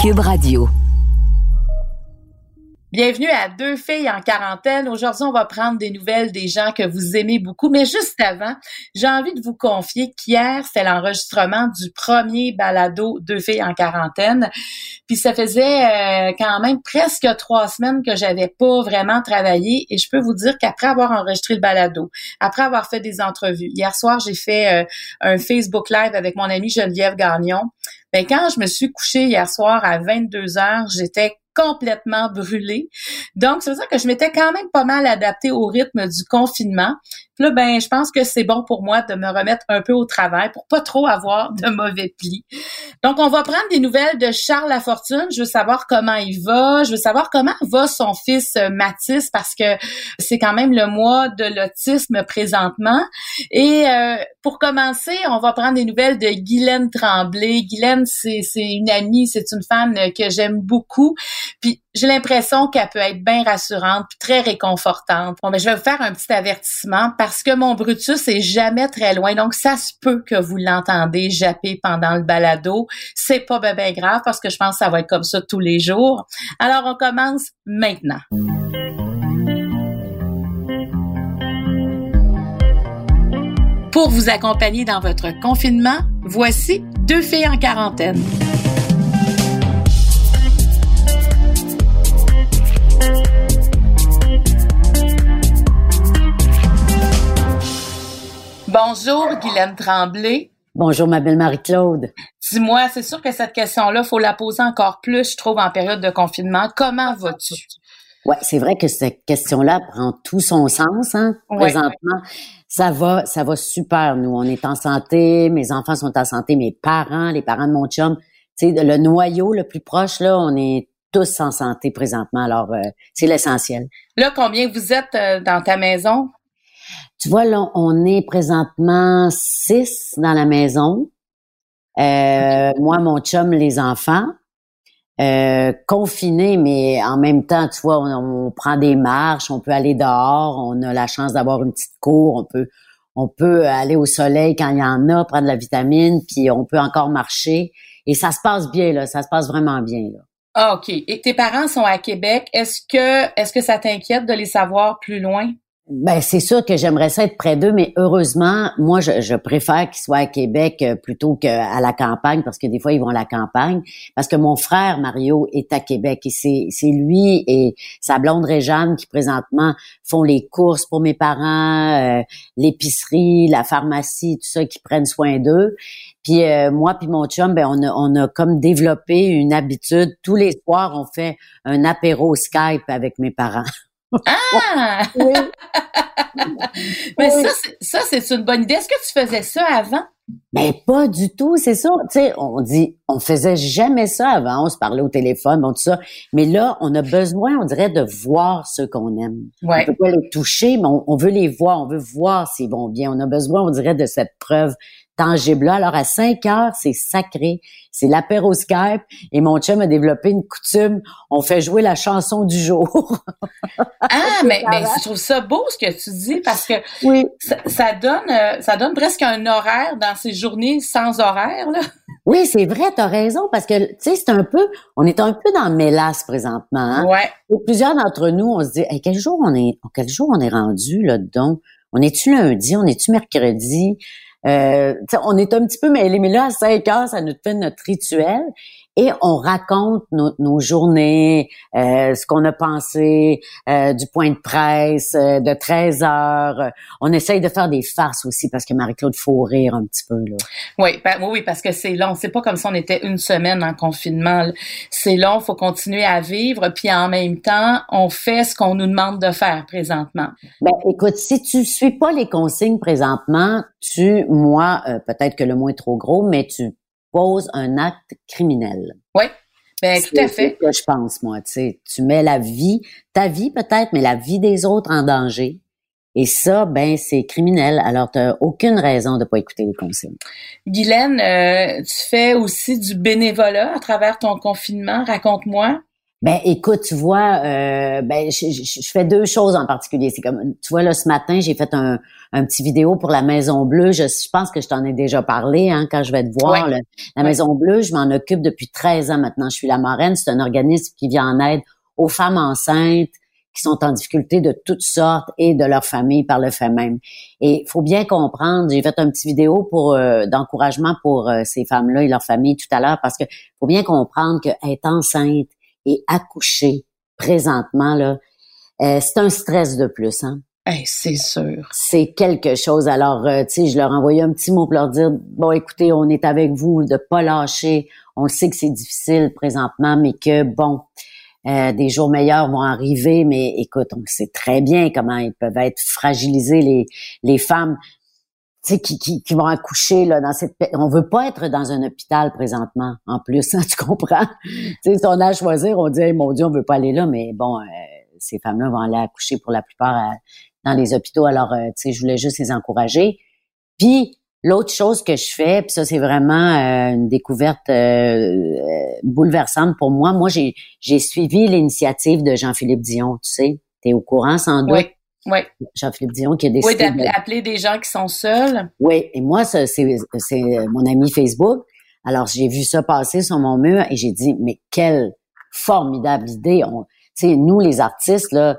Cube Radio. Bienvenue à Deux filles en quarantaine. Aujourd'hui, on va prendre des nouvelles des gens que vous aimez beaucoup. Mais juste avant, j'ai envie de vous confier qu'hier, c'est l'enregistrement du premier balado Deux filles en quarantaine. Puis ça faisait euh, quand même presque trois semaines que j'avais pas vraiment travaillé. Et je peux vous dire qu'après avoir enregistré le balado, après avoir fait des entrevues, hier soir, j'ai fait euh, un Facebook Live avec mon amie Geneviève Gagnon. Ben, quand je me suis couchée hier soir à 22 heures, j'étais complètement brûlée. Donc, c'est ça que je m'étais quand même pas mal adaptée au rythme du confinement. Là, ben, je pense que c'est bon pour moi de me remettre un peu au travail pour pas trop avoir de mauvais plis. Donc, on va prendre des nouvelles de Charles Lafortune. Je veux savoir comment il va. Je veux savoir comment va son fils euh, Mathis parce que c'est quand même le mois de l'autisme présentement. Et euh, pour commencer, on va prendre des nouvelles de Guylaine Tremblay. Guylaine, c'est une amie, c'est une femme que j'aime beaucoup. Puis j'ai l'impression qu'elle peut être bien rassurante, puis très réconfortante. Bon, ben, je vais vous faire un petit avertissement parce que mon Brutus est jamais très loin, donc ça se peut que vous l'entendez japper pendant le balado. C'est pas bien grave parce que je pense que ça va être comme ça tous les jours. Alors, on commence maintenant. Pour vous accompagner dans votre confinement, voici deux filles en quarantaine. Bonjour, Guylaine Tremblay. Bonjour, ma belle Marie-Claude. Dis-moi, c'est sûr que cette question-là, faut la poser encore plus, je trouve, en période de confinement. Comment vas-tu? Ouais, c'est vrai que cette question-là prend tout son sens, hein, présentement. Ça va, ça va super, nous. On est en santé, mes enfants sont en santé, mes parents, les parents de mon chum. Tu sais, le noyau le plus proche, là, on est tous en santé présentement. Alors, euh, c'est l'essentiel. Là, combien vous êtes euh, dans ta maison? Tu vois, là, on est présentement six dans la maison. Euh, moi, mon chum, les enfants. Euh, confinés, mais en même temps, tu vois, on, prend des marches, on peut aller dehors, on a la chance d'avoir une petite cour, on peut, on peut aller au soleil quand il y en a, prendre de la vitamine, puis on peut encore marcher. Et ça se passe bien, là, ça se passe vraiment bien, là. Ah, OK. Et tes parents sont à Québec. Est-ce que, est-ce que ça t'inquiète de les savoir plus loin? Ben c'est sûr que j'aimerais ça être près d'eux, mais heureusement, moi je, je préfère qu'ils soient à Québec euh, plutôt qu'à la campagne, parce que des fois ils vont à la campagne. Parce que mon frère Mario est à Québec et c'est, lui et sa blonde Réjeanne qui présentement font les courses pour mes parents, euh, l'épicerie, la pharmacie, tout ça, qui prennent soin d'eux. Puis euh, moi puis mon chum, ben on a, on a comme développé une habitude. Tous les soirs, on fait un apéro Skype avec mes parents. Ah! oui. Mais ça, ça, c'est une bonne idée. Est-ce que tu faisais ça avant? Ben pas du tout, c'est ça. Tu sais, on dit, on faisait jamais ça avant. On se parlait au téléphone, bon tout ça. Mais là, on a besoin, on dirait, de voir ceux qu'on aime. Ouais. On peut pas les toucher, mais on, veut les voir. On veut voir s'ils vont bien. On a besoin, on dirait, de cette preuve tangible là. Alors à 5 heures, c'est sacré. C'est l'apéro Skype et mon chum a développé une coutume. On fait jouer la chanson du jour. ah, mais, mais je trouve ça beau ce que tu dis parce que oui. ça, donne euh, ça donne presque un horaire dans ces journées sans horaire là. Oui, c'est vrai, tu as raison parce que tu sais c'est un peu on est un peu dans le mélasse présentement. Hein? Ouais. plusieurs d'entre nous, on se dit quel jour on est quel jour on est rendu là dedans On est-tu lundi, on est-tu mercredi? Euh, on est un petit peu mêlés, mais là, à 5 heures, ça nous fait notre rituel et on raconte nos, journées, euh, ce qu'on a pensé, euh, du point de presse, de 13 heures. On essaye de faire des farces aussi parce que Marie-Claude faut rire un petit peu. Là. Oui, ben, oui, parce que c'est long. C'est pas comme si on était une semaine en confinement. C'est long, faut continuer à vivre, puis en même temps, on fait ce qu'on nous demande de faire présentement. Ben, écoute, si tu suis pas les consignes présentement, tu, moi, euh, peut-être que le mot est trop gros, mais tu poses un acte criminel. Oui, ben tout à fait. C'est ce que je pense, moi. Tu sais, tu mets la vie, ta vie peut-être, mais la vie des autres en danger. Et ça, ben, c'est criminel. Alors, tu n'as aucune raison de pas écouter les consignes. Guylaine, euh, tu fais aussi du bénévolat à travers ton confinement. Raconte-moi. Ben écoute, tu vois, euh, ben je, je, fais deux choses en particulier. C'est comme, tu vois là, ce matin, j'ai fait un, un petit vidéo pour la Maison Bleue. Je, je pense que je t'en ai déjà parlé hein, quand je vais te voir. la Maison Bleue, je m'en occupe depuis 13 ans maintenant. Je suis la marraine. C'est un organisme qui vient en aide aux femmes enceintes qui sont en difficulté de toutes sortes et de leur famille par le fait même. Et faut bien comprendre, j'ai fait un petit vidéo pour euh, d'encouragement pour euh, ces femmes-là et leur famille tout à l'heure parce que faut bien comprendre qu'être enceinte et accoucher présentement, là, euh, c'est un stress de plus. Hein? c'est sûr. C'est quelque chose. Alors, euh, tu sais, je leur envoyais un petit mot pour leur dire, bon, écoutez, on est avec vous, de pas lâcher. On le sait que c'est difficile présentement, mais que, bon, euh, des jours meilleurs vont arriver, mais écoute, on sait très bien comment ils peuvent être fragilisés, les, les femmes tu sais, qui, qui, qui, vont accoucher là dans cette on veut pas être dans un hôpital présentement en plus hein, tu comprends? Tu sais si on a à choisir on dit mon dieu on veut pas aller là mais bon euh, ces femmes-là vont aller accoucher pour la plupart euh, dans les hôpitaux alors euh, tu sais je voulais juste les encourager. Puis l'autre chose que je fais puis ça c'est vraiment une découverte bouleversante pour moi. Moi j'ai j'ai suivi l'initiative de Jean-Philippe Dion tu sais. Tu es au courant sans doute? oui. Jean-Philippe Dion qui a décidé. Oui, d'appeler des gens qui sont seuls. Oui, et moi, c'est mon ami Facebook. Alors, j'ai vu ça passer sur mon mur et j'ai dit, mais quelle formidable idée. On, nous, les artistes, là,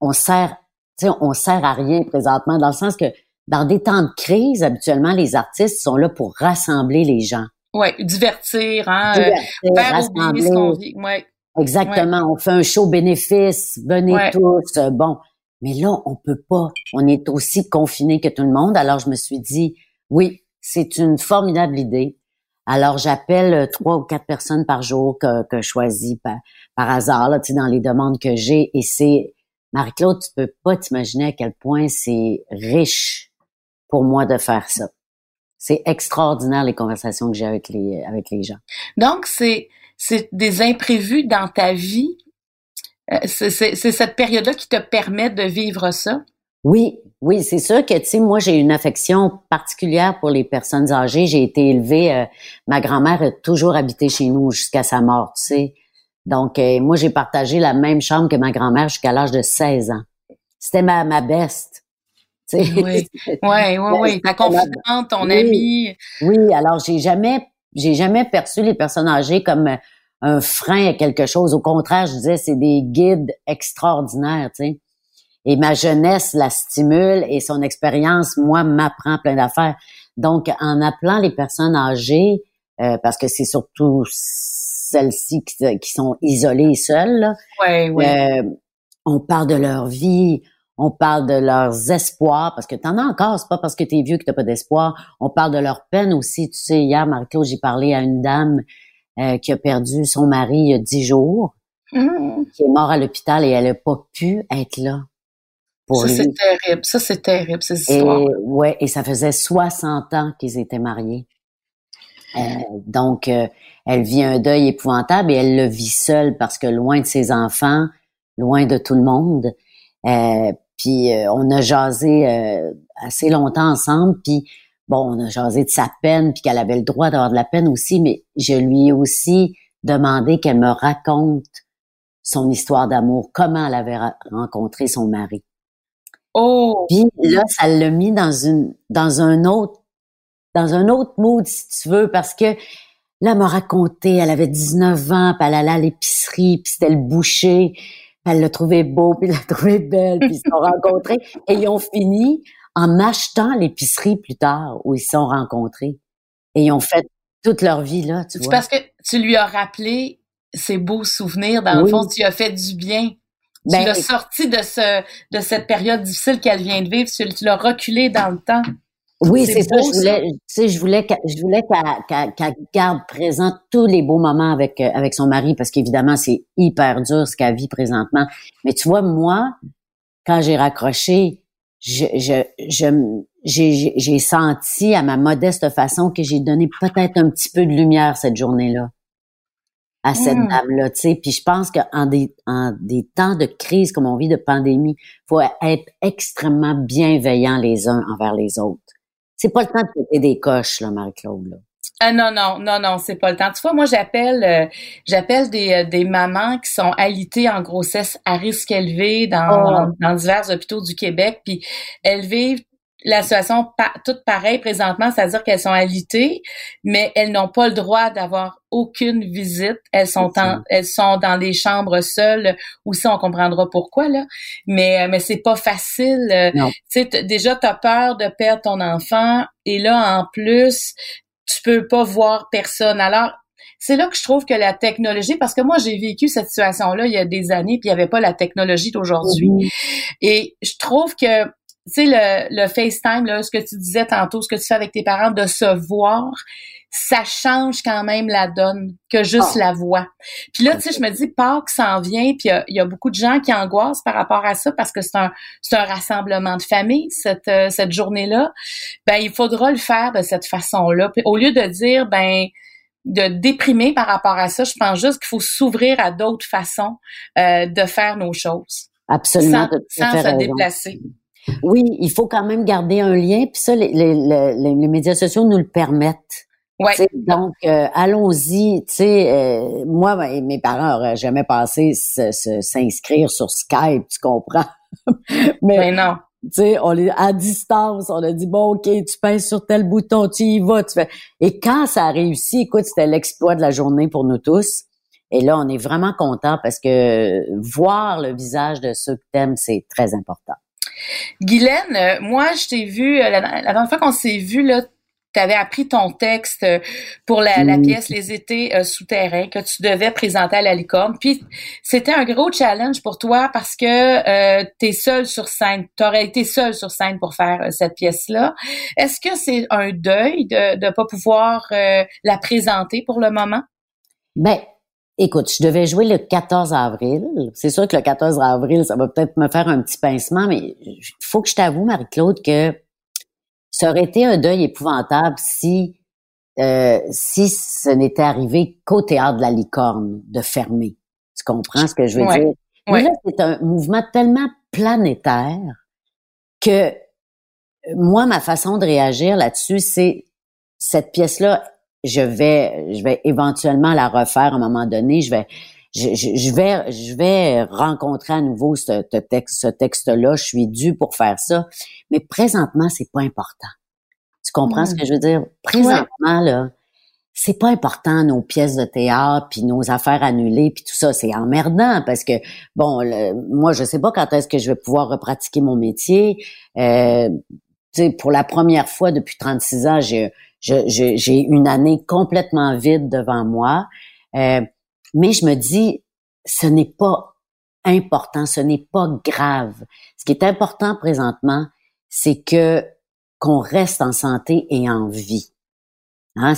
on sert, on sert à rien présentement, dans le sens que dans des temps de crise, habituellement, les artistes sont là pour rassembler les gens. Oui, divertir, hein, euh, faire rassembler. ce qu'on vit. Ouais. Exactement. On fait un show bénéfice. Venez tous. Bon. Mais là, on peut pas. On est aussi confiné que tout le monde. Alors, je me suis dit, oui, c'est une formidable idée. Alors, j'appelle euh, trois ou quatre personnes par jour que, je choisis par, hasard, là, dans les demandes que j'ai. Et c'est, Marie-Claude, tu peux pas t'imaginer à quel point c'est riche pour moi de faire ça. C'est extraordinaire les conversations que j'ai avec les, avec les gens. Donc, c'est, c'est des imprévus dans ta vie c'est cette période-là qui te permet de vivre ça? Oui, oui, c'est sûr que, tu sais, moi, j'ai une affection particulière pour les personnes âgées. J'ai été élevée, euh, ma grand-mère a toujours habité chez nous jusqu'à sa mort, tu sais. Donc, euh, moi, j'ai partagé la même chambre que ma grand-mère jusqu'à l'âge de 16 ans. C'était ma, ma best. Oui, oui, oui, oui. Ta confidente, ton ami. Oui, alors j'ai jamais, j'ai jamais perçu les personnes âgées comme un frein à quelque chose. Au contraire, je disais, c'est des guides extraordinaires, tu sais. Et ma jeunesse la stimule et son expérience, moi, m'apprend plein d'affaires. Donc, en appelant les personnes âgées, euh, parce que c'est surtout celles-ci qui, sont isolées et seules, ouais, ouais. Euh, on parle de leur vie, on parle de leurs espoirs, parce que t'en as encore, c'est pas parce que t'es vieux que t'as pas d'espoir. On parle de leur peine aussi. Tu sais, hier, Marco, j'ai parlé à une dame euh, qui a perdu son mari il y a dix jours, mmh. qui est mort à l'hôpital et elle n'a pas pu être là pour ça, c'est terrible. Ça, c'est terrible, ces histoires. Et, ouais, et ça faisait 60 ans qu'ils étaient mariés. Euh, donc, euh, elle vit un deuil épouvantable et elle le vit seule parce que loin de ses enfants, loin de tout le monde. puis on a jasé assez longtemps ensemble. Puis bon, on a jasé de sa peine, puis qu'elle avait le droit d'avoir de la peine aussi, mais je lui ai aussi demandé qu'elle me raconte son histoire d'amour, comment elle avait rencontré son mari. Oh. Puis là, ça l'a mis dans une, dans un autre, dans un autre mood, si tu veux, parce que là, elle m'a raconté, elle avait 19 ans, puis elle allait à l'épicerie, puis c'était le boucher, puis elle l'a trouvé beau, puis elle l'a trouvé belle, puis ils se sont rencontrés, et ils ont fini en achetant l'épicerie plus tard où ils se sont rencontrés. Et ils ont fait toute leur vie là, tu vois. Parce que tu lui as rappelé ces beaux souvenirs, dans le fond, tu as fait du bien. tu ben, l'as sorti de ce de cette période difficile qu'elle vient de vivre, tu, l'as reculé dans le temps. Oui, c'est ça. Je voulais, tu sais, je voulais, je voulais qu'elle garde présent tous les beaux moments avec euh, avec son mari, parce qu'évidemment c'est hyper dur ce qu'elle vit présentement. Mais tu vois, moi, quand j'ai raccroché, j'ai, j'ai senti à ma modeste façon que j'ai donné peut-être un petit peu de lumière cette journée-là à cette hmm. dame-là, tu sais. Puis je pense qu'en des, en des temps de crise comme on vit de pandémie, faut être extrêmement bienveillant les uns envers les autres. C'est pas le temps de péter des coches, là, Marie-Claude, là. Ah non non non non c'est pas le temps. Tu vois moi j'appelle euh, j'appelle des, euh, des mamans qui sont alitées en grossesse à risque élevé dans, oh. dans, divers hôpitaux du Québec puis elles vivent la situation pa toute pareille présentement, c'est-à-dire qu'elles sont alitées, mais elles n'ont pas le droit d'avoir aucune visite. Elles sont en, elles sont dans des chambres seules. Aussi, on comprendra pourquoi là. Mais euh, mais c'est pas facile. Tu sais, déjà t'as peur de perdre ton enfant et là en plus tu peux pas voir personne. Alors, c'est là que je trouve que la technologie, parce que moi j'ai vécu cette situation-là il y a des années, puis il n'y avait pas la technologie d'aujourd'hui. Et je trouve que, tu sais, le, le FaceTime, là, ce que tu disais tantôt, ce que tu fais avec tes parents, de se voir, ça change quand même la donne que juste ah. la voix. Puis là, tu sais, je me dis, Pâques s'en vient, puis il y, a beaucoup de gens qui angoissent par rapport à ça parce que c'est un, c'est un rassemblement de famille, cette, euh, cette journée-là. Ben, il faudra le faire de cette façon-là. Puis au lieu de dire, ben, de déprimer par rapport à ça, je pense juste qu'il faut s'ouvrir à d'autres façons euh, de faire nos choses. Absolument. Sans, sans se déplacer. Oui, il faut quand même garder un lien, puis ça, les, les, les, les médias sociaux nous le permettent. Ouais. Donc, euh, allons-y. Tu sais, euh, moi, ben, mes parents auraient jamais pensé s'inscrire sur Skype, tu comprends? Mais non. Tu sais, on est à distance, on a dit bon, ok, tu pèses sur tel bouton, tu y vas, tu fais. Et quand ça a réussi, écoute, c'était l'exploit de la journée pour nous tous. Et là, on est vraiment content parce que voir le visage de ceux que t'aimes, c'est très important. Guylaine, euh, moi, je t'ai vu la, la dernière fois qu'on s'est vu là, tu avais appris ton texte euh, pour la, la pièce Les étés euh, souterrains que tu devais présenter à la licorne. Puis c'était un gros challenge pour toi parce que euh, tu es seul sur scène. Tu aurais été seul sur scène pour faire euh, cette pièce-là. Est-ce que c'est un deuil de ne pas pouvoir la présenter pour le moment? Ben, écoute, je devais jouer le 14 avril. C'est sûr que le 14 avril, ça va peut-être me faire un petit pincement, mais il faut que je t'avoue, Marie-Claude, que ça aurait été un deuil épouvantable si euh, si ce n'était arrivé qu'au théâtre de la licorne de fermer. Tu comprends ce que je veux dire? Mais là, c'est un mouvement tellement planétaire que euh, moi, ma façon de réagir là-dessus, c'est cette pièce-là, je vais, je vais éventuellement la refaire à un moment donné. Je vais, je, je, vais, je vais rencontrer à nouveau ce, ce texte, ce texte-là. Je suis dû pour faire ça. Mais présentement, c'est pas important. Tu comprends ce que je veux dire? Présentement, là, c'est pas important nos pièces de théâtre puis nos affaires annulées puis tout ça c'est emmerdant parce que bon moi je sais pas quand est-ce que je vais pouvoir repratiquer mon métier euh, tu sais pour la première fois depuis 36 ans j'ai j'ai une année complètement vide devant moi euh, mais je me dis, ce n'est pas important, ce n'est pas grave. Ce qui est important présentement, c'est que qu'on reste en santé et en vie. Hein?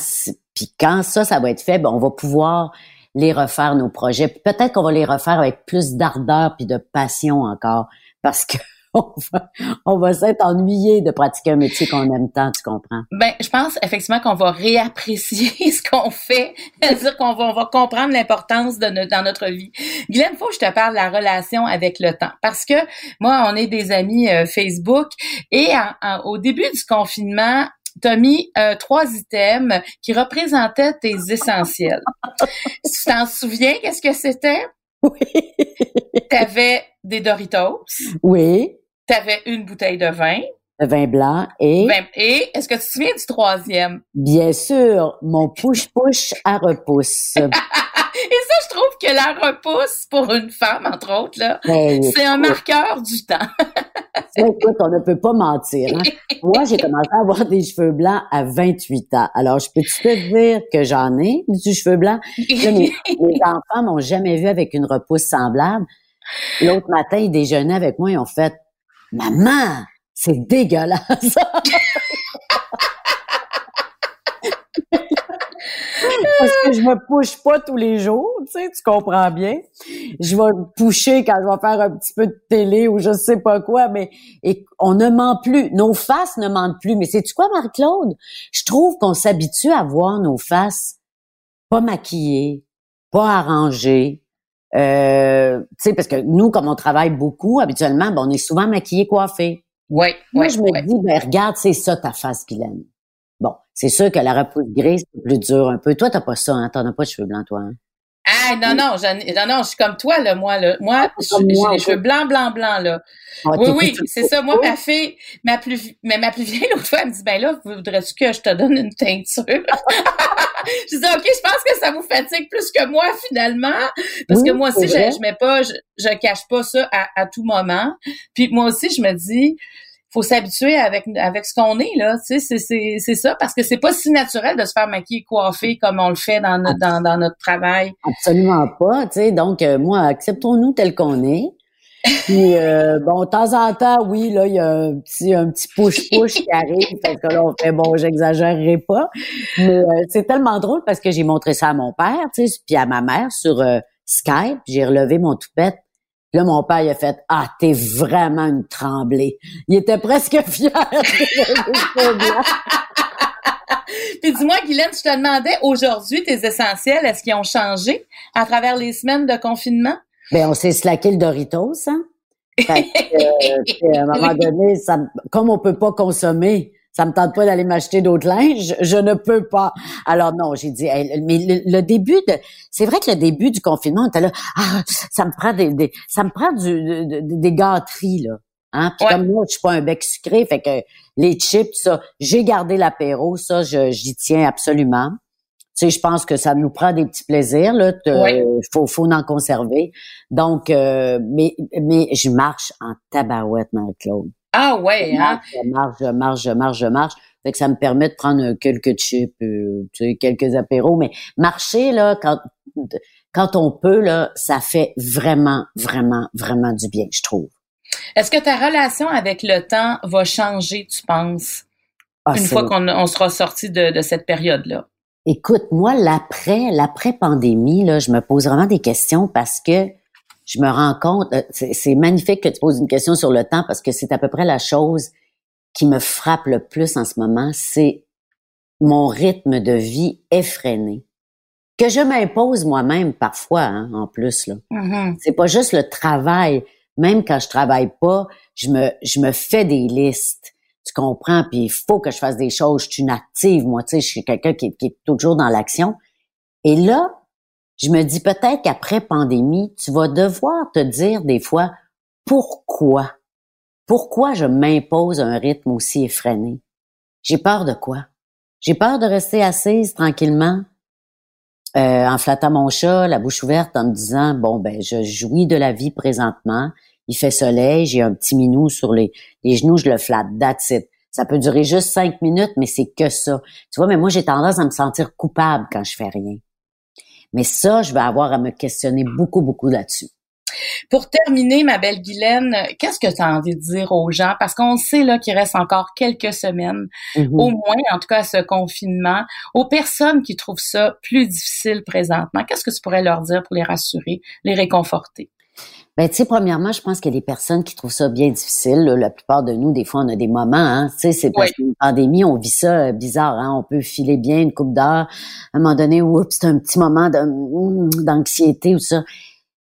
Puis quand ça, ça va être fait, ben, on va pouvoir les refaire nos projets. Peut-être qu'on va les refaire avec plus d'ardeur puis de passion encore, parce que on va, s'être ennuyé de pratiquer un métier qu'on aime tant, tu comprends? Ben, je pense effectivement qu'on va réapprécier ce qu'on fait, c'est-à-dire qu'on va, on va comprendre l'importance de dans notre vie. Guylaine, faut que je te parle de la relation avec le temps, parce que moi, on est des amis euh, Facebook, et au début du confinement, tu as mis euh, trois items qui représentaient tes essentiels. tu t'en souviens, qu'est-ce que c'était? Oui. tu avais des Doritos. Oui. Tu avais une bouteille de vin. De vin blanc et... et est-ce que tu te souviens du troisième? Bien sûr, mon push-push à repousse. Et ça, je trouve que la repousse pour une femme, entre autres, là, ben, c'est un marqueur du temps. écoute, on ne peut pas mentir. Hein. Moi, j'ai commencé à avoir des cheveux blancs à 28 ans. Alors, je peux te dire que j'en ai du cheveu blanc? mes, enfants m'ont jamais vu avec une repousse semblable. L'autre matin, ils déjeunaient avec moi et ont fait Maman, c'est dégueulasse. Parce que je me push pas tous les jours, tu sais, tu comprends bien. Je vais me pusher quand je vais faire un petit peu de télé ou je sais pas quoi, mais et on ne ment plus. Nos faces ne mentent plus. Mais c'est-tu quoi, Marie-Claude? Je trouve qu'on s'habitue à voir nos faces pas maquillées, pas arrangées, euh, tu sais, parce que nous, comme on travaille beaucoup, habituellement, ben, on est souvent maquillés, coiffés. Oui, Moi, ouais, je me dis, ben, regarde, c'est ça ta face, Guylaine. Bon, c'est sûr que la repousse grise, c'est plus dur un peu. Toi, t'as pas ça, hein? T'en as pas de cheveux blancs, toi, hein? Ah non non, je, non non, je suis comme toi là, moi là. Moi, j'ai les cheveux blancs blancs blancs là. Ah, oui oui, c'est ça. Moi ma fille, ma plus mais ma plus vieille l'autre fois elle me dit ben là, voudrais-tu que je te donne une teinture Je dis OK, je pense que ça vous fatigue plus que moi finalement parce que moi aussi je, je, mets pas je, je cache pas ça à, à tout moment. Puis moi aussi je me dis faut s'habituer avec avec ce qu'on est là, tu sais, c'est c'est ça parce que c'est pas si naturel de se faire maquiller, coiffer comme on le fait dans notre dans, notre travail. Absolument pas, tu sais. Donc euh, moi, acceptons-nous tel qu'on est. Puis euh, bon, de temps en temps, oui, là, il y a un petit un petit push push qui arrive parce que là on fait bon, j'exagérerai pas, mais euh, c'est tellement drôle parce que j'ai montré ça à mon père, tu sais, puis à ma mère sur Skype, j'ai relevé mon toupette Là, mon père, il a fait, ah, t'es vraiment une tremblée. Il était presque fier. Puis dis-moi, Guylaine, je te demandais aujourd'hui, tes essentiels, est-ce qu'ils ont changé à travers les semaines de confinement? Ben, on s'est slaqué le Doritos, hein? Fait que, euh, à un moment donné, ça, comme on peut pas consommer, ça me tente pas d'aller m'acheter d'autres linges, je ne peux pas. Alors non, j'ai dit, mais le, début de, c'est vrai que le début du confinement, on était là, ah, ça me prend des, ça me prend du, des gâteries là. Hein? Puis comme moi, je suis pas un bec sucré, fait que les chips, ça, j'ai gardé l'apéro, ça, j'y tiens absolument. Tu sais, je pense que ça nous prend des petits plaisirs là. Il faut, faut en conserver. Donc, euh, mais, mais je marche en tabarouette, Marie-Claude. Ah ouais, hein? Je marche, je marche, je marche, je marche. Fait que ça me permet de prendre quelques chips, euh, tu sais, quelques apéros. Mais marcher, là, quand, quand on peut, là, ça fait vraiment, vraiment, vraiment du bien, je trouve. Est-ce que ta relation avec le temps va changer, tu penses, ah, une fois qu'on on sera sorti de, de cette période-là? Écoute, moi, l'après, l'après-pandémie, là, je me pose vraiment des questions parce que je me rends compte, euh, c'est magnifique que tu poses une question sur le temps parce que c'est à peu près la chose qui me frappe le plus en ce moment, c'est mon rythme de vie effréné que je m'impose moi-même parfois, hein, en plus là. Mm-hmm. C'est pas juste le travail. Même quand je travaille pas, je me je me fais des listes. Tu comprends? Puis il faut que je fasse des choses. Je suis une active, moi. Tu sais, je suis quelqu'un qui, qui est toujours dans l'action. Et là, je me dis peut-être qu'après pandémie, tu vas devoir te dire des fois pourquoi? Pourquoi je m'impose un rythme aussi effréné? J'ai peur de quoi? J'ai peur de rester assise tranquillement, euh, en flattant mon chat, la bouche ouverte, en me disant bon ben je jouis de la vie présentement. Il fait soleil, j'ai un petit minou sur les, genoux, je le flatte. That's it. Ça peut durer juste cinq minutes, mais c'est que ça. Tu vois, mais moi j'ai tendance à me sentir coupable quand je fais rien. Mais ça, je vais avoir à me questionner beaucoup, beaucoup là-dessus. Pour terminer, ma belle Guylaine, qu'est-ce que tu as envie de dire aux gens? Parce qu'on sait là qu'il reste encore quelques semaines, mm-hmm. au moins, en tout cas, ce confinement, aux personnes qui trouvent ça plus difficile présentement. Qu'est-ce que tu pourrais leur dire pour les rassurer, les réconforter? Ben, tu sais, premièrement, je pense qu'il y a des personnes qui trouvent ça bien difficile. La plupart de nous, des fois, on a des moments, hein. Tu sais, c'est parce qu'une pandémie, on vit ça euh, bizarre, hein. On peut filer bien une coupe d'heure. À un moment donné, oups, c'est un petit moment d'anxiété ou ça.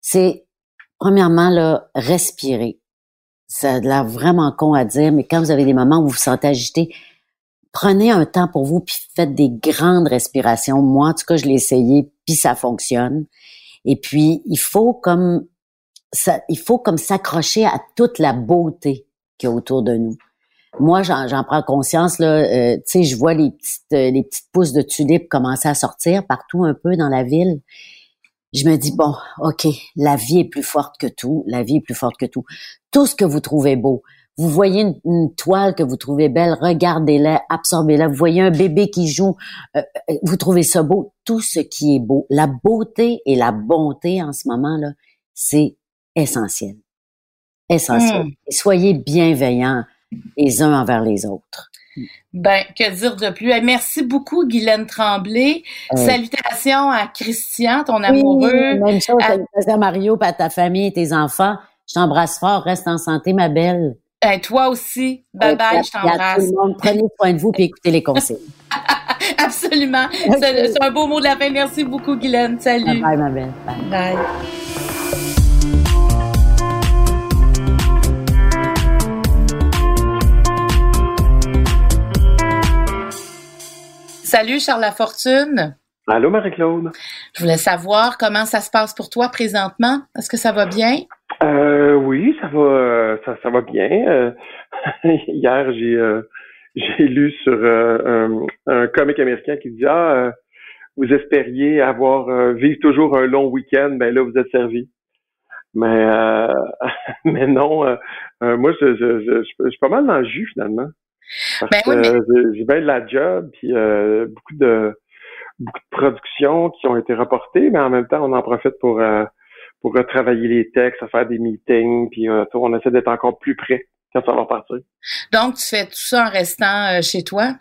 C'est, premièrement, là, respirer. Ça a l'air vraiment con à dire, mais quand vous avez des moments où vous vous sentez agité, prenez un temps pour vous puis faites des grandes respirations. Moi, en tout cas, je l'ai essayé puis ça fonctionne. Et puis, il faut comme ça, il faut comme s'accrocher à toute la beauté qu'il y a autour de nous. Moi, j'en prends conscience là. Euh, tu sais, je vois les petites euh, les petites pousses de tulipes commencer à sortir partout un peu dans la ville. Je me dis bon, ok, la vie est plus forte que tout. La vie est plus forte que tout. Tout ce que vous trouvez beau, vous voyez une, toile que vous trouvez belle, regardez-la, absorbez-la. Vous voyez un bébé qui joue, euh, vous trouvez ça beau. Tout ce qui est beau, la beauté et la bonté en ce moment là, c'est essentiel. Essentiel. Hmm. Et soyez bienveillants les uns envers les autres. Ben, que dire de plus? merci beaucoup, Guylaine Tremblay. Salutations à Christian, ton amoureux. Même chose, à... Mario, à ta famille et tes enfants. Je t'embrasse fort. Reste en santé, ma belle. Ben, toi aussi. Bye bye, je t'embrasse. Prenez soin de vous et écoutez les conseils. Absolument. C'est un beau mot de la fin. Merci beaucoup, Guylaine. Salut. Bye, bye ma belle. bye. Salut Charles Lafortune. Allô Marie-Claude. Je voulais savoir comment ça se passe pour toi présentement. Est-ce que ça va bien? Euh, oui, ça va, ça, ça va bien. Euh, hier, j'ai euh, j'ai lu sur un, un comique américain qui dit ah vous espériez avoir vivre toujours un long week-end, ben là vous êtes servi. Mais mais non, moi je, je, je, je, suis pas mal dans le jus finalement. Parce ben que j'ai bien de la job puis beaucoup de beaucoup de productions qui ont été reportées, mais en même temps, on en profite pour euh, pour retravailler les textes, faire des meetings, puis euh, on essaie d'être encore plus près quand ça va partir. Donc, tu fais tout ça en restant euh, chez toi?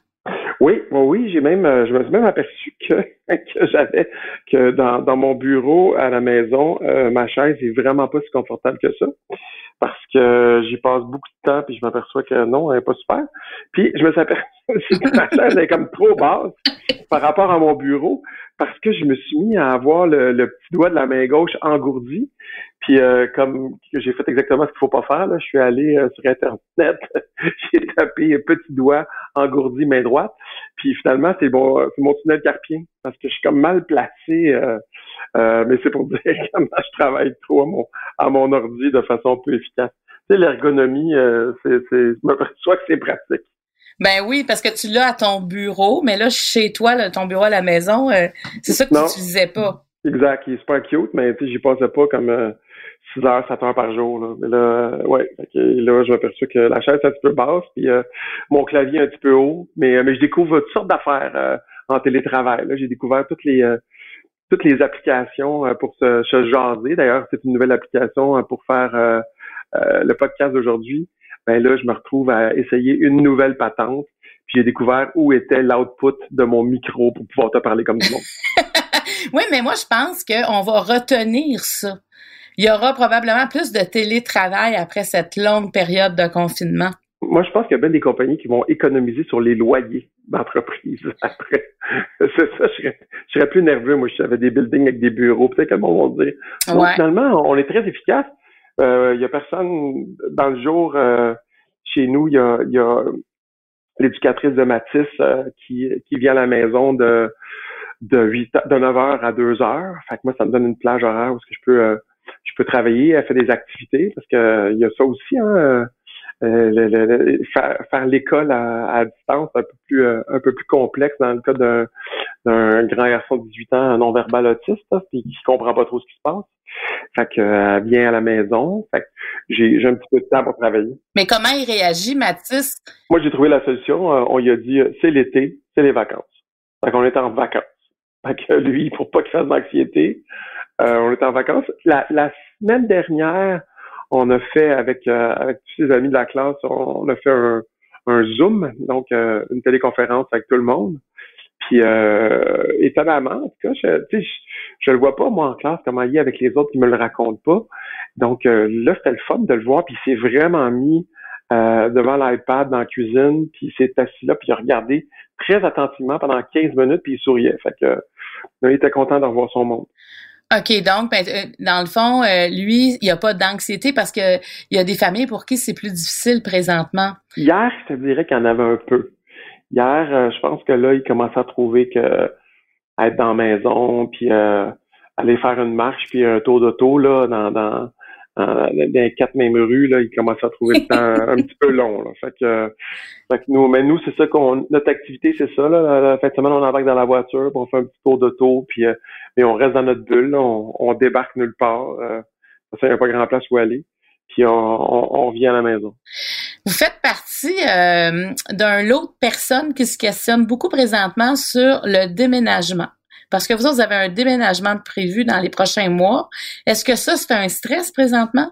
Oui, oui, j'ai même, je me suis même aperçu que, que j'avais que dans, dans mon bureau à la maison, ma chaise est vraiment pas si confortable que ça parce que j'y passe beaucoup de temps puis je m'aperçois que non, elle n'est pas super. Puis je me suis aperçu que ma chaise est comme trop basse par rapport à mon bureau parce que je me suis mis à avoir le, petit doigt de la main gauche engourdi. Puis euh, comme j'ai fait exactement ce qu'il faut pas faire, là, je suis allé euh, sur Internet, j'ai tapé petit doigt engourdi main droite. Puis finalement, c'est bon, c'est mon tunnel carpien parce que je suis comme mal placé. Euh, mais c'est pour dire comment je travaille trop à mon, à mon ordi de façon plus efficace. Tu sais, l'ergonomie, c'est, c'est, je que c'est pratique. Ben oui, parce que tu l'as à ton bureau, mais là, chez toi, ton bureau à la maison, euh, c'est ça que tu n'utilisais pas. Exact, il est super cute, mais tu sais, j'y passais pas comme 6 euh, heures, 7 heures par jour. Là. Mais là, euh, ouais, là, je m'aperçois que la chaise est un petit peu basse, puis mon clavier est un petit peu haut, mais, mais je découvre toutes sortes d'affaires en télétravail. J'ai découvert toutes les toutes les applications pour se, se jaser. D'ailleurs, c'est une nouvelle application pour faire le podcast d'aujourd'hui ben là, je me retrouve à essayer une nouvelle patente. Puis j'ai découvert où était l'output de mon micro pour pouvoir te parler comme du monde. oui, mais moi, je pense qu'on va retenir ça. Il y aura probablement plus de télétravail après cette longue période de confinement. Moi, je pense qu'il y a bien des compagnies qui vont économiser sur les loyers d'entreprise après. C'est ça, je serais, plus nerveux. Moi, j'avais des buildings avec des bureaux. Peut-être que le monde va dire. finalement, on est très efficace. Il euh, y a personne dans le jour euh, chez nous. Il y a, y a l'éducatrice de Matisse euh, qui, qui vient à la maison de de 8 de 9 h à 2 h Fait que moi, ça me donne une plage horaire où je peux je peux travailler, elle fait des activités parce que il y a ça aussi, hein, le, faire, l'école à, distance un peu plus un peu plus complexe dans le cas d'un d'un grand garçon de 18 ans non verbal autiste, puis qui comprend pas trop ce qui se passe. Fait que euh, vient à la maison. Fait que j'ai, un petit peu de temps pour travailler. Mais comment il réagit, Mathis? Moi, j'ai trouvé la solution. Euh, on lui a dit euh, c'est l'été, c'est les vacances. Fait qu'on est en vacances. Fait que lui, pour pas qu'il fasse d'anxiété, on est en vacances. La, semaine dernière, on a fait avec avec tous ses amis de la classe, on, a fait un, un Zoom, donc une téléconférence avec tout le monde. Puis euh, étonnamment, en tout cas, je, je, je, le vois pas moi en classe comment il est avec les autres qui me le racontent pas. Donc euh, là, c'était le fun de le voir, puis il s'est vraiment mis euh, devant l'iPad dans la cuisine, puis il s'est assis là, puis il a regardé très attentivement pendant 15 minutes, puis il souriait. Fait que là, il était content de revoir son monde. OK, donc ben, euh, dans le fond, euh, lui, il n'y a pas d'anxiété parce que il y a des familles pour qui c'est plus difficile présentement. Hier, je te dirais qu'il y en avait un peu. Hier, euh, je pense que là, il commence à trouver que être dans la maison, puis euh, aller faire une marche, puis un tour d'auto là, dans, dans, dans, les quatre mêmes rues, là, il commence à trouver le temps un petit peu long. Là. Fait que, fait que nous, mais nous, c'est ça qu'on notre activité, c'est ça. Là, la fin de semaine, on embarque dans la voiture, puis on fait un petit tour d'auto, puis euh, mais on reste dans notre bulle, on, on, débarque nulle part. Euh, il n'y a pas grand place où aller. Puis on, on, on revient à la maison. Vous faites partie euh, d'un lot de personnes qui se questionnent beaucoup présentement sur le déménagement. Parce que vous, vous avez un déménagement prévu dans les prochains mois. Est-ce que ça, c'est un stress présentement?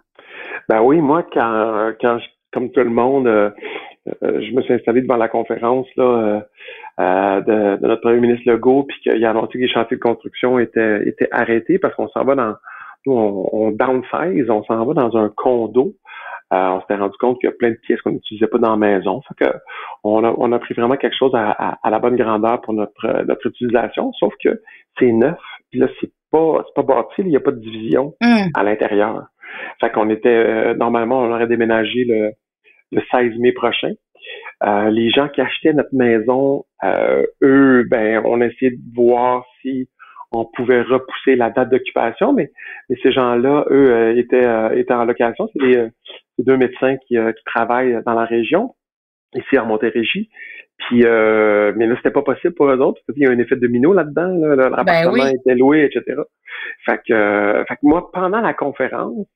Ben oui, moi, quand, quand comme tout le monde, euh, euh, je me suis installé devant la conférence là, de, de, notre premier ministre Legault, puis qu'il a annoncé que les chantiers de construction étaient, étaient arrêtés parce qu'on s'en va dans, nous, on, on downsize, on s'en va dans un condo euh, on s'était rendu compte qu'il y a plein de pièces qu'on n'utilisait pas dans la maison. Fait que on a, on a pris vraiment quelque chose à, la bonne grandeur pour notre, notre utilisation, sauf que c'est neuf, puis là, c'est pas, c'est pas bâti, il n'y a pas de division mm. à l'intérieur. Fait qu'on était, euh, normalement, on aurait déménagé le, le 16 mai prochain. les gens qui achetaient notre maison, eux, ben, on essayait de voir si on pouvait repousser la date d'occupation, mais, ces gens-là, eux, étaient, étaient en location. C'est des, deux médecins qui, qui travaillent dans la région, ici à Montérégie. Puis, euh, mais là, c'était pas possible pour eux autres. Il y a un effet domino là-dedans. Là, le ben était loué, etc. Fait que, euh, fait que moi, pendant la conférence,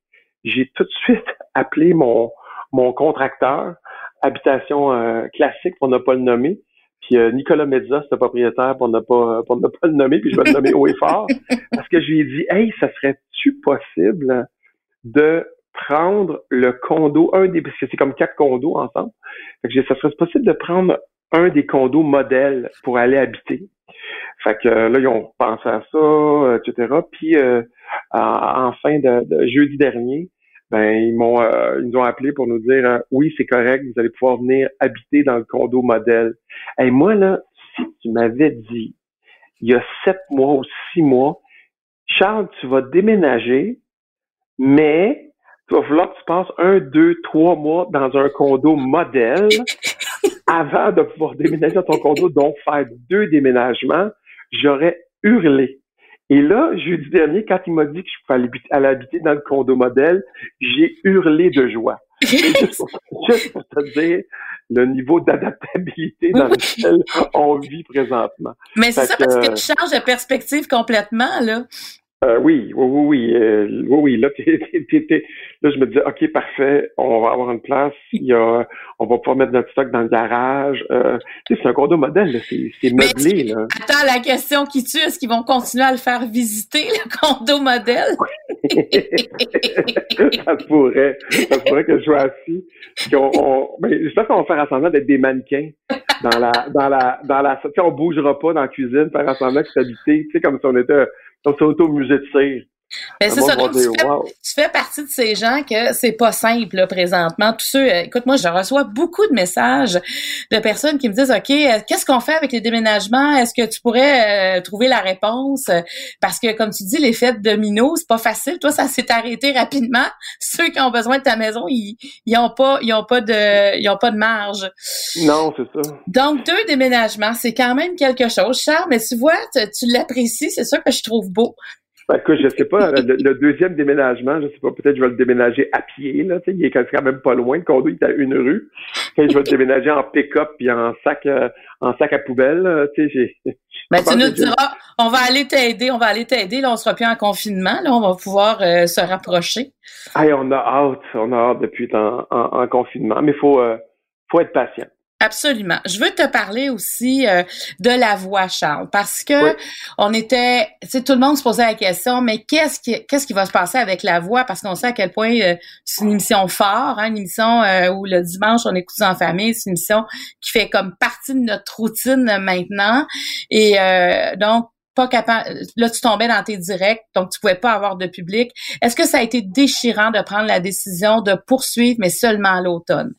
j'ai tout de suite appelé mon, mon contracteur, habitation euh, classique pour ne pas le nommer. Puis euh, Nicolas Mezza, c'est le propriétaire pour ne pas pour ne pas le nommer, puis je vais le nommer haut et fort. Parce que je lui ai dit Hey, ça serait-tu possible de prendre le condo, un des parce que c'est comme quatre condos ensemble. Fait que ça serait possible de prendre un des condos modèles pour aller habiter. Fait que là, ils ont pensé à ça, etc. Puis euh, en, fin de, jeudi dernier, ben ils m'ont euh, ils nous ont appelé pour nous dire euh, oui, c'est correct, vous allez pouvoir venir habiter dans le condo modèle. Et moi, là, si tu m'avais dit il y a sept mois ou six mois, Charles, tu vas déménager, mais tu vas falloir que tu passes un, deux, trois mois dans un condo modèle avant de pouvoir déménager dans ton condo, donc faire deux déménagements, j'aurais hurlé. Et là, jeudi dernier, quand il m'a dit que je pouvais aller habiter dans le condo modèle, j'ai hurlé de joie. juste, pour, te dire le niveau d'adaptabilité dans lequel on vit présentement. Mais c'est ça parce que tu changes de perspective complètement, là. Euh, oui, oui, oui, oui, euh, oui, oui. Là, là, je me disais, ok, parfait, on va avoir une place. Il y a, on va pouvoir mettre notre stock dans le garage. Euh, c'est un condo modèle, c'est meublé. Là. Attends, la question qui tue, est-ce qu'ils vont continuer à le faire visiter le condo modèle? Ça pourrait, ça pourrait que je sois assis. On, on, mais j'espère qu'on va faire semblant d'être des mannequins dans la, dans la, dans la, tu sais, on bougera pas dans la cuisine, faire semblant que c'est habité, tu sais, comme si on était donc, c'est au musée de cire. Ben, c'est ça. tu, fais, partie de ces gens que c'est pas simple là, présentement. Tous ceux, euh, écoute, moi, je reçois beaucoup de messages de personnes qui me disent, ok, euh, qu'est-ce qu'on fait avec les déménagements? Est-ce que tu pourrais euh, trouver la réponse? Parce que, comme tu dis, les fêtes domino, c'est pas facile. Toi, ça s'est arrêté rapidement. Ceux qui ont besoin de ta maison, ils, ils ont pas, ils ont pas de, ils ont pas de marge. Non, c'est ça. Donc, deux déménagements, c'est quand même quelque chose, Charles. Mais tu vois, tu, tu l'apprécies. C'est ça que je trouve beau. Ben, écoute, je sais pas, le, deuxième déménagement, je sais pas, peut-être je vais le déménager à pied, là, il est quand même pas loin, le condo, il est à une rue. je vais le déménager en pick-up puis en sac, euh, en sac à poubelle, tu sais, Ben, tu nous diras, on va aller t'aider, on va aller t'aider, là, on sera plus en confinement, là, on va pouvoir euh, se rapprocher. Hey, on a hâte, on a hâte depuis en, en, confinement, mais faut, euh, faut être patient. Absolument. Je veux te parler aussi euh, de la voix, Charles, parce que on était, tu tout le monde se posait la question, mais qu'est-ce qui, qu'est-ce qui va se passer avec la voix? Parce qu'on sait à quel point euh, c'est une émission forte, hein, une émission euh, où le dimanche on écoute en famille, c'est une émission qui fait comme partie de notre routine maintenant, et donc pas capable. Là, tu tombais dans tes directs, donc tu pouvais pas avoir de public. Est-ce que ça a été déchirant de prendre la décision de poursuivre, mais seulement à l'automne?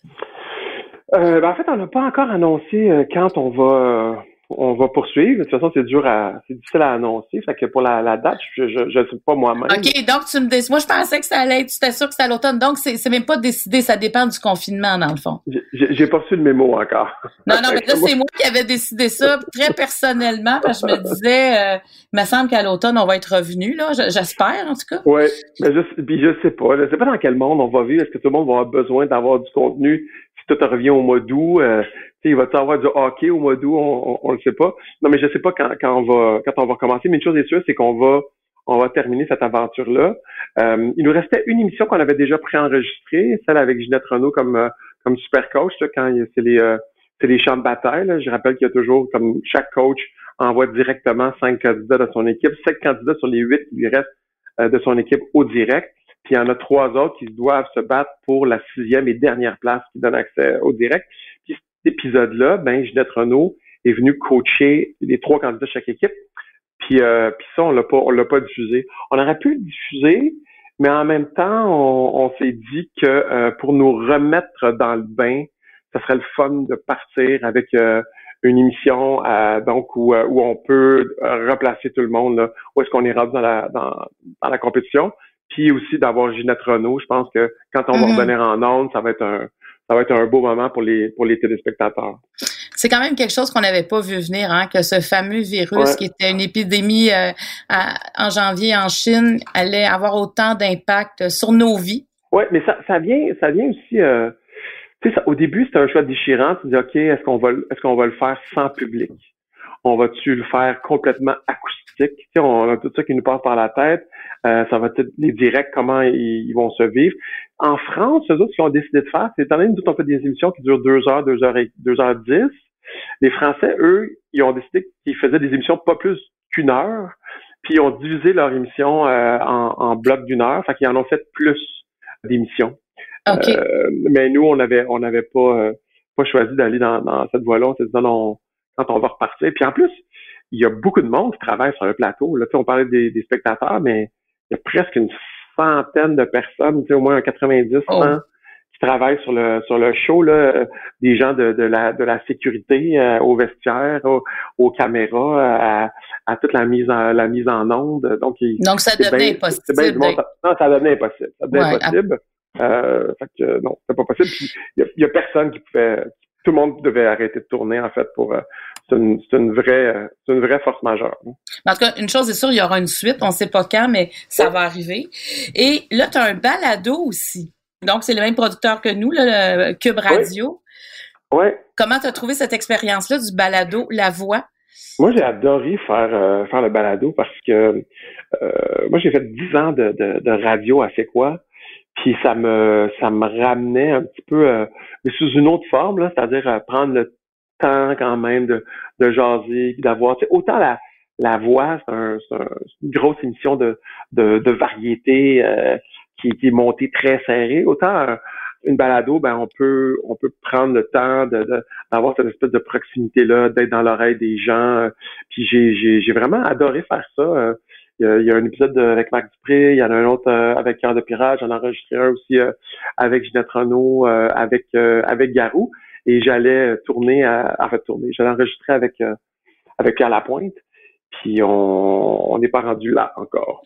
Euh, ben, en fait, on n'a pas encore annoncé euh, quand on va euh, on va poursuivre. De toute façon, c'est dur à c'est difficile à annoncer. Fait que pour la, la date, je je, sais pas moi-même. OK, donc tu me dis moi je pensais que ça allait être, tu sûr que c'était à l'automne. Donc c'est c'est même pas décidé, ça dépend du confinement dans le fond. J'ai pas reçu le mémo encore. Non, non, mais là, c'est moi qui avais décidé ça très personnellement parce que je me disais euh, il me semble qu'à l'automne, on va être revenu, là. J'espère, en tout cas. Oui, mais je, puis je sais pas. Je sais pas dans quel monde on va vivre. Est-ce que tout le monde va avoir besoin d'avoir du contenu tout revient au mois d'août? Euh, il va y avoir du hockey au mois d'août, on, on, le sait pas. Non, mais je sais pas quand, quand on va quand on va commencer, mais une chose est sûre, c'est qu'on va on va terminer cette aventure-là. Euh, il nous restait une émission qu'on avait déjà préenregistrée, celle avec Ginette Renault comme euh, comme super coach, quand c'est les euh, les champs de bataille. Je rappelle qu'il y a toujours, comme chaque coach envoie directement cinq candidats de son équipe, cinq candidats sur les huit qui lui restent de son équipe au direct. Puis il y en a trois autres qui doivent se battre pour la sixième et dernière place qui donne accès au direct épisode-là, ben, Ginette Renault est venue coacher les trois candidats de chaque équipe. Puis, euh, puis ça, on l'a pas, on l'a pas diffusé. On aurait pu le diffuser, mais en même temps, on, s'est dit que euh, pour nous remettre dans le bain, ça serait le fun de partir avec euh, une émission donc où, où on peut replacer tout le monde là, où est-ce qu'on est rendu dans la dans, dans la compétition. Puis aussi d'avoir Ginette Renault. Je pense que quand on va mm-hmm. revenir en ondes, ça va être un ça va être un beau moment pour les pour les téléspectateurs. C'est quand même quelque chose qu'on n'avait pas vu venir, hein, que ce fameux virus qui était une épidémie euh, en janvier en Chine allait avoir autant d'impact sur nos vies. Oui, mais ça, ça vient, ça vient aussi. Euh, tu sais, au début, c'était un choix déchirant. Tu dis, ok, est-ce qu'on va, est-ce qu'on va le faire sans public? On va-tu le faire complètement acoustique? On a tout ça qui nous passe par la tête. Euh, ça va être les directs, comment ils, vont se vivre? En France, eux autres, ce qu'ils ont décidé de faire, c'est étant donné nous, on fait des émissions qui durent deux heures, deux heures et deux heures dix. Les Français, eux, ils ont décidé qu'ils faisaient des émissions pas plus qu'une heure, puis ils ont divisé leur émission euh, en, en blocs d'une heure, fait qu'ils en ont fait plus d'émissions. Euh, mais nous, on avait on n'avait pas euh, pas choisi d'aller dans, dans, cette voie-là. On s'est dit non, quand on va repartir. Puis en plus, il y a beaucoup de monde qui travaille sur le plateau. Là, on parlait des, des spectateurs, mais il y a presque une centaine de personnes, au moins 90 ans, qui travaillent sur le sur le show, là, des gens de, de la de la sécurité euh, au vestiaire, aux caméras, à, à, toute la mise en la mise en onde. Donc, Donc ça devenait impossible. non, ça devenait impossible. Ça devenait impossible. Euh, fait que non, c'est pas possible. Il y, a personne qui pouvait tout le monde devait arrêter de tourner en fait pour euh, c'est une, une, vraie euh, c'est une vraie force majeure. En tout cas, une chose est sûre, il y aura une suite, on sait pas quand, mais ça va arriver. Et là, tu as un balado aussi. Donc, c'est le même producteur que nous, le Cube Radio. Oui. Comment tu as trouvé cette expérience-là du balado La Voix? Moi, j'ai adoré faire euh, faire le balado parce que moi, j'ai fait dix ans de, de, de radio à C'est quoi? Puis ça me ça me ramenait un petit peu, euh, mais sous une autre forme, c'est-à-dire euh, prendre le temps quand même de, de jaser, d'avoir autant la la voix, c'est un, une grosse émission de, de, de variété euh, qui, qui, est montée très serrée, autant une balado, ben on peut on peut prendre le temps de d'avoir cette espèce de proximité là, d'être dans l'oreille des gens. Puis j'ai j'ai j'ai vraiment adoré faire ça. Il y, a, un épisode avec Marc Dupré, il y en a un autre euh, avec Cœur de Pirate, j'en ai enregistré un aussi euh, avec Ginette Renault, euh, avec avec Garou, et j'allais tourner, à, en fait tourner, j'allais enregistrer avec avec Pierre Lapointe. Puis on n'est pas rendu là encore.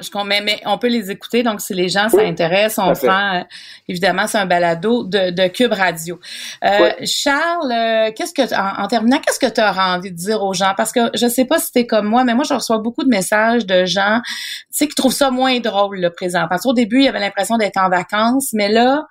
Je mais, mais on peut les écouter. Donc, si les gens s'intéressent, on fera, euh, évidemment, c'est un balado de, de Cube Radio. Euh, Charles, euh, qu'est-ce que en, terminant, qu'est-ce que tu auras envie de dire aux gens? Parce que je sais pas si t'es comme moi, mais moi, je reçois beaucoup de messages de gens, tu sais, qui trouvent ça moins drôle, le présent. Parce qu'au début, il y avait l'impression d'être en vacances, mais là,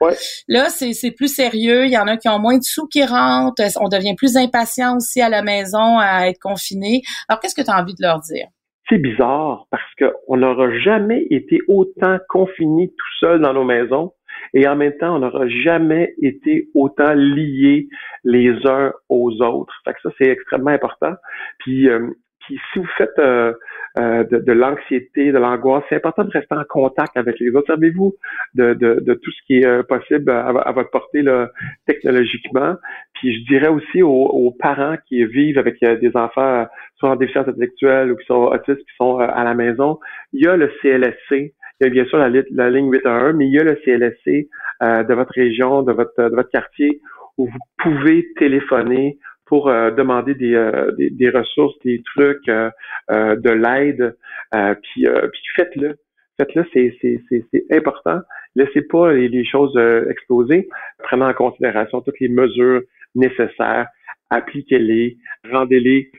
là, c'est plus sérieux. Il y en a qui ont moins de sous qui rentrent. On devient plus impatient aussi à la maison à être confiné. Alors, qu'est-ce tu as envie de leur dire? c'est bizarre parce qu'on n'aura jamais été autant confinés tout seul dans nos maisons et en même temps, on n'aura jamais été autant liés les uns aux autres. Fait ça, c'est extrêmement important. Puis, euh, puis si vous faites euh, euh, de, l'anxiété, de l'angoisse, c'est important de rester en contact avec les autres. Savez-vous de, de, tout ce qui est possible à, votre portée là, technologiquement. Puis je dirais aussi aux, parents qui vivent avec des enfants soit en déficience intellectuelle ou qui sont autistes, qui sont à la maison, il y a le CLSC. Il y a bien sûr la, la ligne 811, mais il y a le CLSC de votre région, de votre, de votre quartier, où vous pouvez téléphoner pour euh, demander euh, des, des, ressources, des trucs, euh, de l'aide, puis, faites-le. Faites-le, c'est, important. Laissez pas les, choses exploser. Prenez en considération toutes les mesures nécessaires. Appliquez-les, rendez-les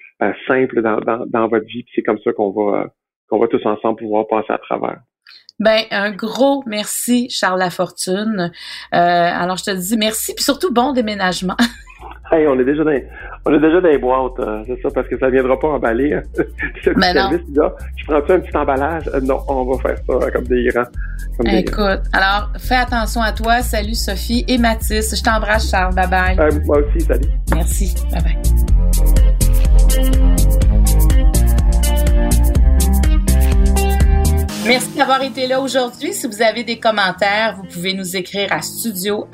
simples dans, dans, dans, votre vie. C'est comme ça qu'on va qu'on va tous ensemble pouvoir passer à travers. Ben un gros merci Charles Lafortune. Euh, alors je te dis merci puis surtout bon déménagement. Hey, on est déjà dans, on est déjà dans les boîtes, euh, c'est ça, parce que ça viendra pas emballer. Hein. le Mais non. je prends-tu un petit emballage? Euh, non, on va faire ça comme des grands. Comme Écoute, alors fais attention à toi. Salut Sophie et Mathis. Je t'embrasse, Charles. Bye bye. Euh, moi aussi, salut. Merci. Bye bye. Merci d'avoir été là aujourd'hui. Si vous avez des commentaires, vous pouvez nous écrire à studio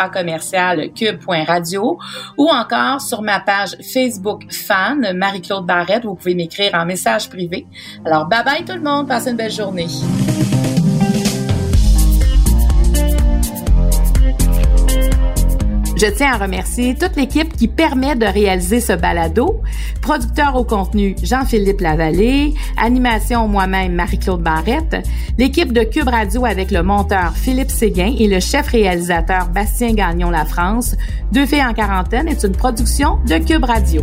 ou encore sur ma page Facebook fan Marie-Claude Barrette. Vous pouvez m'écrire en message privé. Alors, bye bye tout le monde. Passez une belle journée. Je tiens à remercier toute l'équipe qui permet de réaliser ce balado. Producteur au contenu Jean-Philippe Lavallée, animation moi-même Marie-Claude Barrette, l'équipe de Cube Radio avec le monteur Philippe Séguin et le chef réalisateur Bastien Gagnon La France. Deux filles en quarantaine est une production de Cube Radio.